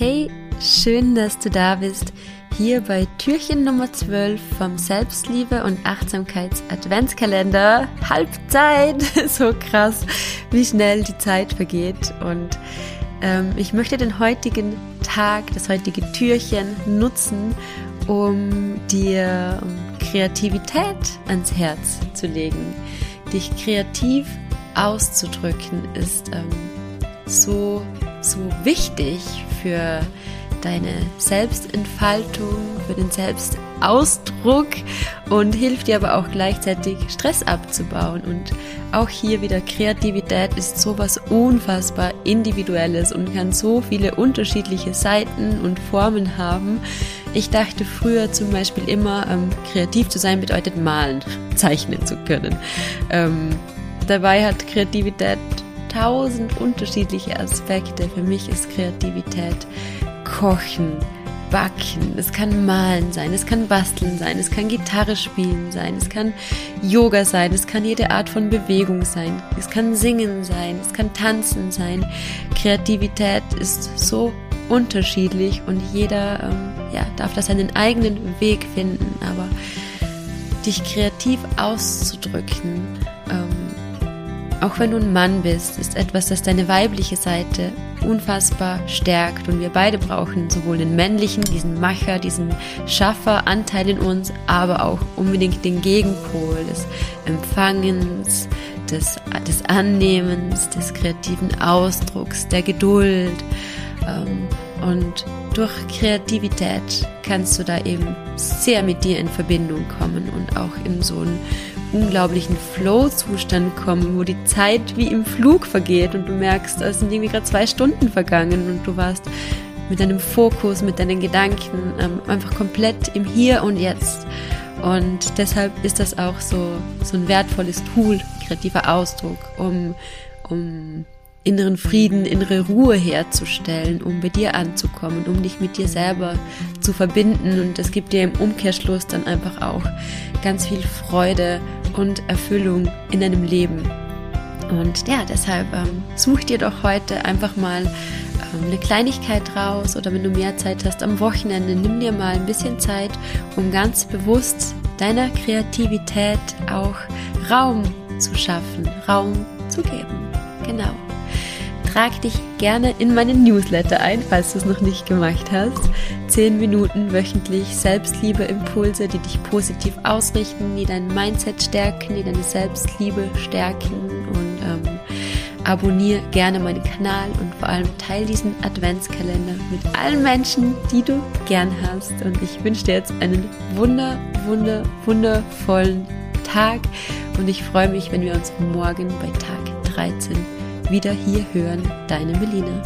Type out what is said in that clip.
Hey, schön, dass du da bist. Hier bei Türchen Nummer 12 vom Selbstliebe und Achtsamkeits Adventskalender. Halbzeit! So krass, wie schnell die Zeit vergeht. Und ähm, ich möchte den heutigen Tag, das heutige Türchen nutzen, um dir Kreativität ans Herz zu legen. Dich kreativ auszudrücken ist ähm, so, so wichtig für deine Selbstentfaltung, für den Selbstausdruck und hilft dir aber auch gleichzeitig Stress abzubauen. Und auch hier wieder Kreativität ist sowas unfassbar individuelles und kann so viele unterschiedliche Seiten und Formen haben. Ich dachte früher zum Beispiel immer, ähm, kreativ zu sein bedeutet malen, zeichnen zu können. Ähm, dabei hat Kreativität tausend unterschiedliche Aspekte. Für mich ist Kreativität Kochen, Backen, es kann Malen sein, es kann Basteln sein, es kann Gitarre spielen sein, es kann Yoga sein, es kann jede Art von Bewegung sein, es kann Singen sein, es kann Tanzen sein. Kreativität ist so unterschiedlich und jeder ähm, ja, darf da seinen eigenen Weg finden, aber dich kreativ auszudrücken, ähm, auch wenn du ein Mann bist, ist etwas, das deine weibliche Seite unfassbar stärkt. Und wir beide brauchen sowohl den männlichen, diesen Macher, diesen Schaffer-Anteil in uns, aber auch unbedingt den Gegenpol des Empfangens, des, des Annehmens, des kreativen Ausdrucks, der Geduld. Ähm, und durch Kreativität kannst du da eben sehr mit dir in Verbindung kommen und auch in so ein unglaublichen Flow-Zustand kommen, wo die Zeit wie im Flug vergeht und du merkst, es sind irgendwie gerade zwei Stunden vergangen und du warst mit deinem Fokus, mit deinen Gedanken ähm, einfach komplett im Hier und Jetzt. Und deshalb ist das auch so, so ein wertvolles Tool, kreativer Ausdruck, um, um inneren Frieden, innere Ruhe herzustellen, um bei dir anzukommen, um dich mit dir selber zu verbinden. Und es gibt dir im Umkehrschluss dann einfach auch ganz viel Freude und Erfüllung in deinem Leben. Und ja, deshalb ähm, such dir doch heute einfach mal ähm, eine Kleinigkeit raus oder wenn du mehr Zeit hast am Wochenende, nimm dir mal ein bisschen Zeit, um ganz bewusst deiner Kreativität auch Raum zu schaffen, Raum zu geben. Genau trag dich gerne in meinen Newsletter ein, falls du es noch nicht gemacht hast. Zehn Minuten wöchentlich Selbstliebe-Impulse, die dich positiv ausrichten, die dein Mindset stärken, die deine Selbstliebe stärken und ähm, abonniere gerne meinen Kanal und vor allem teile diesen Adventskalender mit allen Menschen, die du gern hast. Und ich wünsche dir jetzt einen wunder, wunder, wundervollen Tag und ich freue mich, wenn wir uns morgen bei Tag 13 wieder hier hören. Deine Melina.